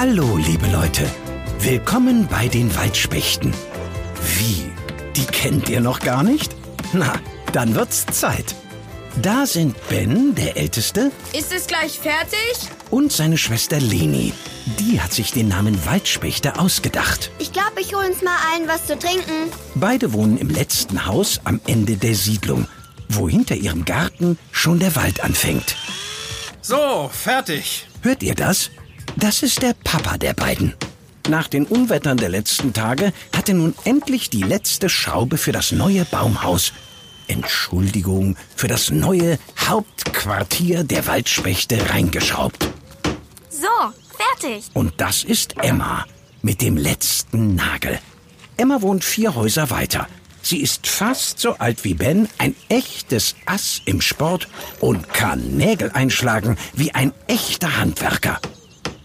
Hallo, liebe Leute. Willkommen bei den Waldspechten. Wie? Die kennt ihr noch gar nicht? Na, dann wird's Zeit. Da sind Ben, der Älteste, Ist es gleich fertig? und seine Schwester Leni. Die hat sich den Namen Waldspechte ausgedacht. Ich glaube, ich hole uns mal allen was zu trinken. Beide wohnen im letzten Haus am Ende der Siedlung, wo hinter ihrem Garten schon der Wald anfängt. So, fertig. Hört ihr das? Das ist der Papa der beiden. Nach den Unwettern der letzten Tage hat er nun endlich die letzte Schraube für das neue Baumhaus. Entschuldigung, für das neue Hauptquartier der Waldspechte reingeschraubt. So, fertig. Und das ist Emma mit dem letzten Nagel. Emma wohnt vier Häuser weiter. Sie ist fast so alt wie Ben, ein echtes Ass im Sport und kann Nägel einschlagen wie ein echter Handwerker.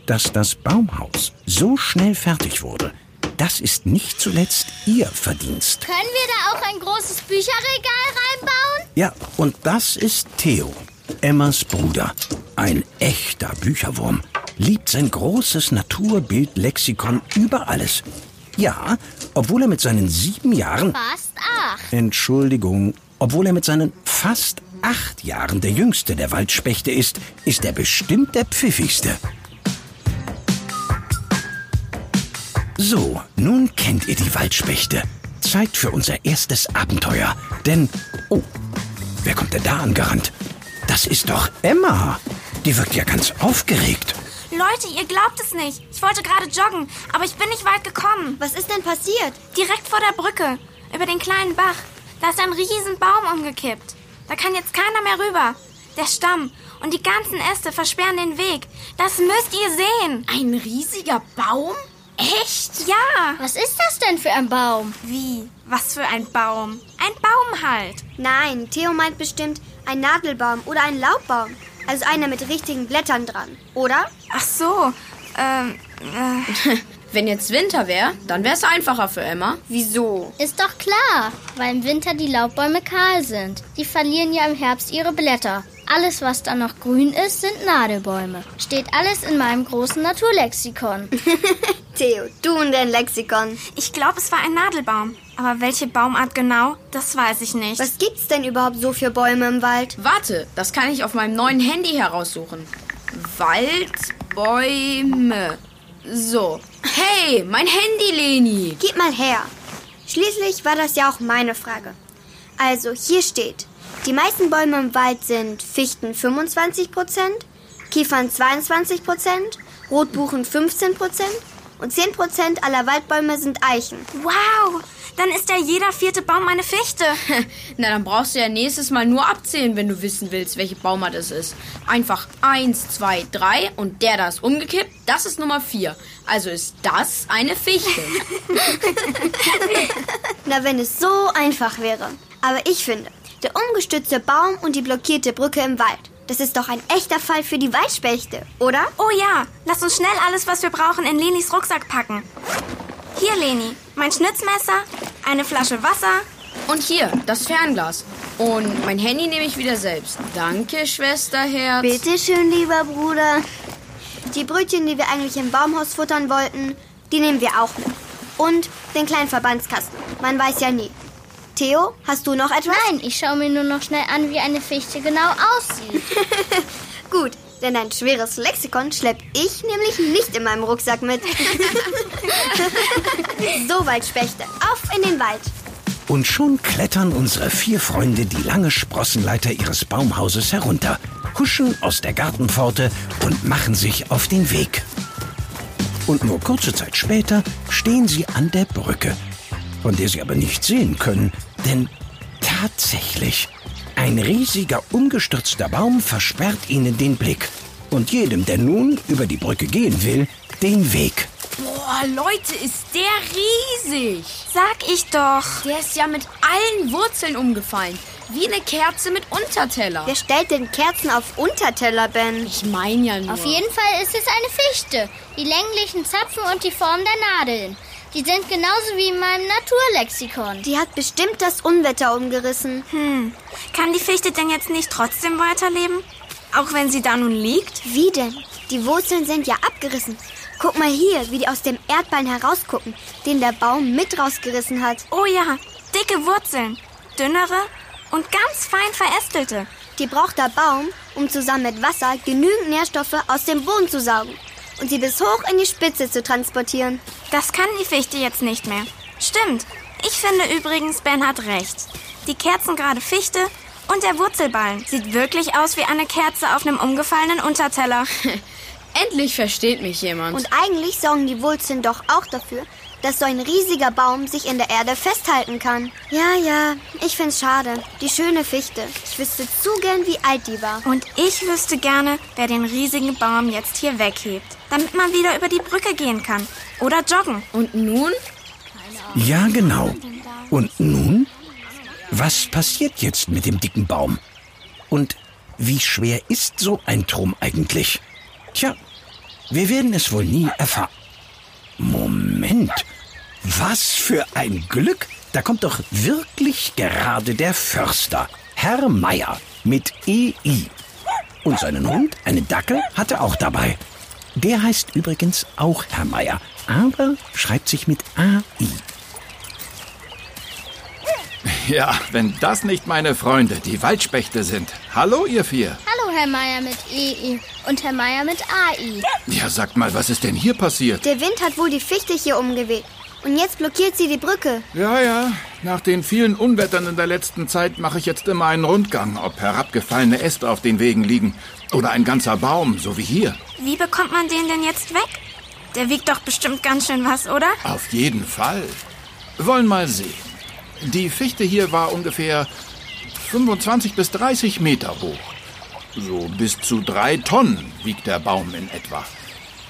Dass das Baumhaus so schnell fertig wurde, das ist nicht zuletzt ihr Verdienst. Können wir da auch ein großes Bücherregal reinbauen? Ja, und das ist Theo, Emmas Bruder. Ein echter Bücherwurm. Liebt sein großes Naturbildlexikon über alles. Ja, obwohl er mit seinen sieben Jahren, Fast acht. Entschuldigung, obwohl er mit seinen fast acht Jahren der jüngste der Waldspechte ist, ist er bestimmt der pfiffigste. So, nun kennt ihr die Waldspechte. Zeit für unser erstes Abenteuer. Denn, oh, wer kommt denn da angerannt? Das ist doch Emma. Die wirkt ja ganz aufgeregt. Leute, ihr glaubt es nicht. Ich wollte gerade joggen, aber ich bin nicht weit gekommen. Was ist denn passiert? Direkt vor der Brücke, über den kleinen Bach. Da ist ein riesen Baum umgekippt. Da kann jetzt keiner mehr rüber. Der Stamm und die ganzen Äste versperren den Weg. Das müsst ihr sehen. Ein riesiger Baum? Echt? Ja. Was ist das denn für ein Baum? Wie? Was für ein Baum? Ein Baum halt. Nein, Theo meint bestimmt ein Nadelbaum oder ein Laubbaum. Also einer mit richtigen Blättern dran, oder? Ach so. Ähm, äh, Wenn jetzt Winter wäre, dann wäre es einfacher für Emma. Wieso? Ist doch klar, weil im Winter die Laubbäume kahl sind. Die verlieren ja im Herbst ihre Blätter. Alles, was dann noch grün ist, sind Nadelbäume. Steht alles in meinem großen Naturlexikon. Theo, du und dein Lexikon. ich glaube, es war ein Nadelbaum. Aber welche Baumart genau, das weiß ich nicht. Was gibt's denn überhaupt so für Bäume im Wald? Warte, das kann ich auf meinem neuen Handy heraussuchen. Waldbäume. So. Hey, mein Handy, Leni. Gib mal her. Schließlich war das ja auch meine Frage. Also, hier steht, die meisten Bäume im Wald sind Fichten 25%, Kiefern 22%, Rotbuchen 15% und 10% aller Waldbäume sind Eichen. Wow, dann ist ja jeder vierte Baum eine Fichte. Na, dann brauchst du ja nächstes Mal nur abzählen, wenn du wissen willst, welche Baumart es ist. Einfach eins, zwei, drei und der da ist umgekippt, das ist Nummer vier. Also ist das eine Fichte. Na, wenn es so einfach wäre. Aber ich finde, der umgestützte Baum und die blockierte Brücke im Wald, das ist doch ein echter Fall für die Waldspechte, oder? Oh ja, lass uns schnell alles, was wir brauchen, in Lenis Rucksack packen. Hier, Leni, mein Schnitzmesser, eine Flasche Wasser. Und hier, das Fernglas. Und mein Handy nehme ich wieder selbst. Danke, Schwesterherz. Bitte schön, lieber Bruder. Die Brötchen, die wir eigentlich im Baumhaus futtern wollten, die nehmen wir auch mit. Und den kleinen Verbandskasten. Man weiß ja nie. Theo, hast du noch etwas? Nein, ich schaue mir nur noch schnell an, wie eine Fichte genau aussieht. Gut, denn ein schweres Lexikon schlepp ich nämlich nicht in meinem Rucksack mit. so, Waldspechte, auf in den Wald. Und schon klettern unsere vier Freunde die lange Sprossenleiter ihres Baumhauses herunter, huschen aus der Gartenpforte und machen sich auf den Weg. Und nur kurze Zeit später stehen sie an der Brücke, von der sie aber nicht sehen können, denn tatsächlich, ein riesiger umgestürzter Baum versperrt ihnen den Blick und jedem, der nun über die Brücke gehen will, den Weg. Boah, Leute, ist der riesig. Sag ich doch. Der ist ja mit allen Wurzeln umgefallen. Wie eine Kerze mit Unterteller. Wer stellt denn Kerzen auf Unterteller, Ben? Ich meine ja nur. Auf jeden Fall ist es eine Fichte. Die länglichen Zapfen und die Form der Nadeln. Die sind genauso wie in meinem Naturlexikon. Die hat bestimmt das Unwetter umgerissen. Hm, kann die Fichte denn jetzt nicht trotzdem weiterleben? Auch wenn sie da nun liegt? Wie denn? Die Wurzeln sind ja abgerissen. Guck mal hier, wie die aus dem Erdballen herausgucken, den der Baum mit rausgerissen hat. Oh ja, dicke Wurzeln, dünnere und ganz fein verästelte. Die braucht der Baum, um zusammen mit Wasser genügend Nährstoffe aus dem Boden zu saugen und sie bis hoch in die Spitze zu transportieren. Das kann die Fichte jetzt nicht mehr. Stimmt. Ich finde übrigens, Ben hat recht. Die kerzengerade Fichte und der Wurzelballen sieht wirklich aus wie eine Kerze auf einem umgefallenen Unterteller. Endlich versteht mich jemand. Und eigentlich sorgen die Wurzeln doch auch dafür, dass so ein riesiger Baum sich in der Erde festhalten kann. Ja, ja, ich find's schade. Die schöne Fichte. Ich wüsste zu gern, wie alt die war. Und ich wüsste gerne, wer den riesigen Baum jetzt hier weghebt, damit man wieder über die Brücke gehen kann. Oder joggen. Und nun? Ja, genau. Und nun? Was passiert jetzt mit dem dicken Baum? Und wie schwer ist so ein Turm eigentlich? Tja, wir werden es wohl nie erfahren. Moment, was für ein Glück! Da kommt doch wirklich gerade der Förster, Herr Meier, mit EI. Und seinen Hund, einen Dackel, hat er auch dabei. Der heißt übrigens auch Herr Meier, aber schreibt sich mit AI. Ja, wenn das nicht meine Freunde, die Waldspechte sind. Hallo, ihr vier. Hallo, Herr Meier mit EI und Herr Meier mit AI. Ja, sagt mal, was ist denn hier passiert? Der Wind hat wohl die Fichte hier umgeweht. Und jetzt blockiert sie die Brücke. Ja, ja. Nach den vielen Unwettern in der letzten Zeit mache ich jetzt immer einen Rundgang, ob herabgefallene Äste auf den Wegen liegen. Oder ein ganzer Baum, so wie hier. Wie bekommt man den denn jetzt weg? Der wiegt doch bestimmt ganz schön was, oder? Auf jeden Fall. Wollen mal sehen. Die Fichte hier war ungefähr 25 bis 30 Meter hoch. So bis zu drei Tonnen wiegt der Baum in etwa.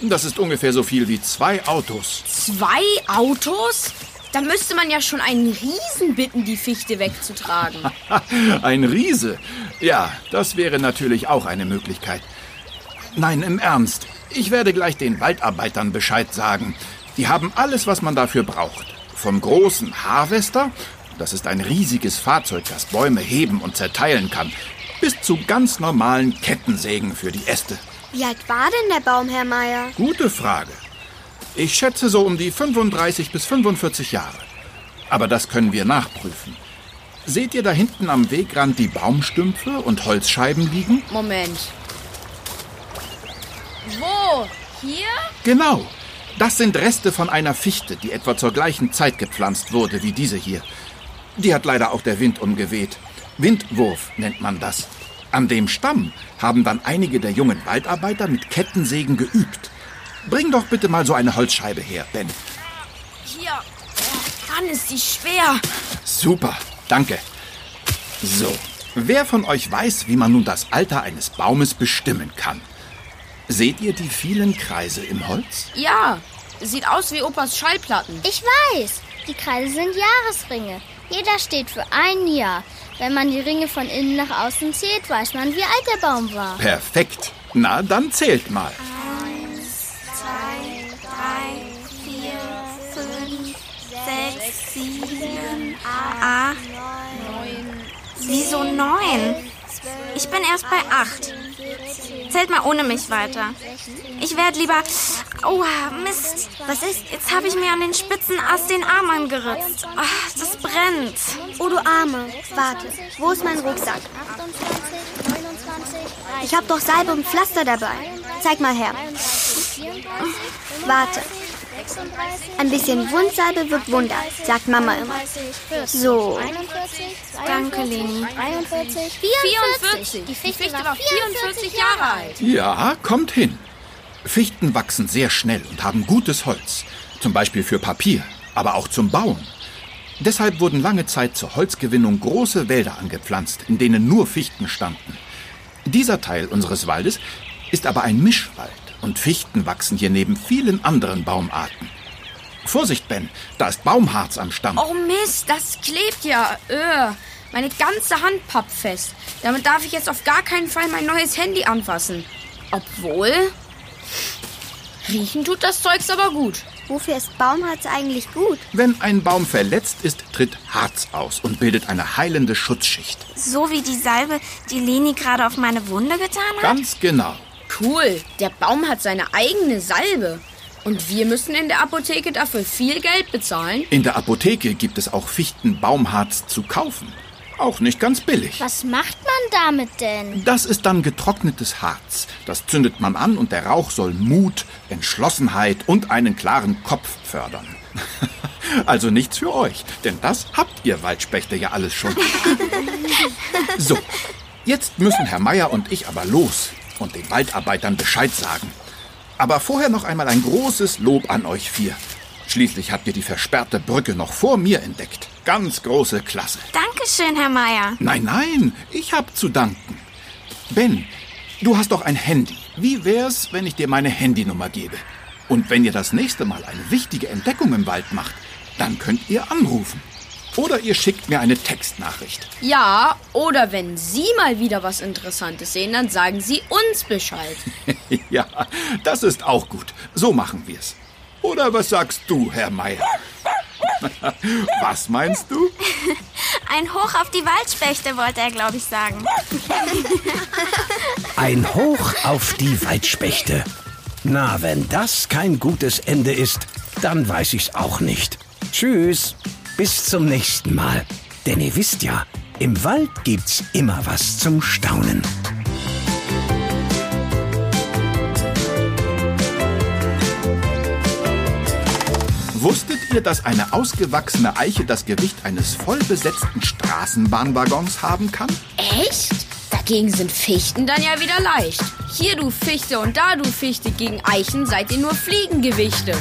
Das ist ungefähr so viel wie zwei Autos. Zwei Autos? Da müsste man ja schon einen Riesen bitten, die Fichte wegzutragen. Ein Riese. Ja, das wäre natürlich auch eine Möglichkeit. Nein, im Ernst. Ich werde gleich den Waldarbeitern Bescheid sagen. Die haben alles, was man dafür braucht. Vom großen Harvester, das ist ein riesiges Fahrzeug, das Bäume heben und zerteilen kann, bis zu ganz normalen Kettensägen für die Äste. Wie alt war denn der Baum, Herr Meier? Gute Frage. Ich schätze so um die 35 bis 45 Jahre. Aber das können wir nachprüfen. Seht ihr da hinten am Wegrand die Baumstümpfe und Holzscheiben liegen? Moment. Wo? Hier? Genau. Das sind Reste von einer Fichte, die etwa zur gleichen Zeit gepflanzt wurde wie diese hier. Die hat leider auch der Wind umgeweht. Windwurf nennt man das. An dem Stamm haben dann einige der jungen Waldarbeiter mit Kettensägen geübt. Bring doch bitte mal so eine Holzscheibe her, Ben. Hier. Oh, Mann, ist die schwer. Super, danke. So, wer von euch weiß, wie man nun das Alter eines Baumes bestimmen kann? Seht ihr die vielen Kreise im Holz? Ja, sieht aus wie Opas Schallplatten. Ich weiß, die Kreise sind Jahresringe. Jeder steht für ein Jahr. Wenn man die Ringe von innen nach außen zählt, weiß man, wie alt der Baum war. Perfekt. Na, dann zählt mal. Zwei, Wieso neun? Ich bin erst bei acht. Zählt mal ohne mich weiter. Ich werde lieber. Oh, Mist. Was ist? Jetzt habe ich mir an den spitzen Ast den Arm angeritzt. Ach, das brennt. Oh, du Arme. Warte, wo ist mein Rucksack? 28, 29, 30, Ich habe doch Salbe und Pflaster dabei. Zeig mal her. 34, Warte. 36, Ein bisschen Wundsalbe wirkt Wunder, sagt Mama immer. 40, So. 41, Danke, Leni. 43, 44. Die Fichte, war war 44 Jahre alt. Ja, kommt hin. Fichten wachsen sehr schnell und haben gutes Holz. Zum Beispiel für Papier, aber auch zum Bauen. Deshalb wurden lange Zeit zur Holzgewinnung große Wälder angepflanzt, in denen nur Fichten standen. Dieser Teil unseres Waldes ist aber ein Mischwald und Fichten wachsen hier neben vielen anderen Baumarten. Vorsicht, Ben, da ist Baumharz am Stamm. Oh Mist, das klebt ja. Öh, meine ganze Hand pappt fest. Damit darf ich jetzt auf gar keinen Fall mein neues Handy anfassen. Obwohl. Riechen tut das Zeugs aber gut. Wofür ist Baumharz eigentlich gut? Wenn ein Baum verletzt ist, tritt Harz aus und bildet eine heilende Schutzschicht. So wie die Salbe, die Leni gerade auf meine Wunde getan hat? Ganz genau. Cool, der Baum hat seine eigene Salbe. Und wir müssen in der Apotheke dafür viel Geld bezahlen? In der Apotheke gibt es auch Fichtenbaumharz zu kaufen. Auch nicht ganz billig. Was macht man damit denn? Das ist dann getrocknetes Harz. Das zündet man an und der Rauch soll Mut, Entschlossenheit und einen klaren Kopf fördern. Also nichts für euch, denn das habt ihr Waldspechte ja alles schon. So, jetzt müssen Herr Meier und ich aber los und den Waldarbeitern Bescheid sagen. Aber vorher noch einmal ein großes Lob an euch vier. Schließlich habt ihr die versperrte Brücke noch vor mir entdeckt. Ganz große Klasse. Dankeschön, Herr Meier. Nein, nein, ich hab zu danken. Ben, du hast doch ein Handy. Wie wär's, wenn ich dir meine Handynummer gebe? Und wenn ihr das nächste Mal eine wichtige Entdeckung im Wald macht, dann könnt ihr anrufen. Oder ihr schickt mir eine Textnachricht. Ja, oder wenn Sie mal wieder was Interessantes sehen, dann sagen Sie uns Bescheid. ja, das ist auch gut. So machen wir's. Oder was sagst du, Herr Meier? was meinst du? Ein Hoch auf die Waldspechte, wollte er, glaube ich, sagen. Ein Hoch auf die Waldspechte. Na, wenn das kein gutes Ende ist, dann weiß ich's auch nicht. Tschüss, bis zum nächsten Mal. Denn ihr wisst ja, im Wald gibt's immer was zum Staunen. Wusstet ihr, dass eine ausgewachsene Eiche das Gewicht eines vollbesetzten Straßenbahnwaggons haben kann? Echt? Dagegen sind Fichten dann ja wieder leicht. Hier du Fichte und da du Fichte gegen Eichen seid ihr nur Fliegengewichte.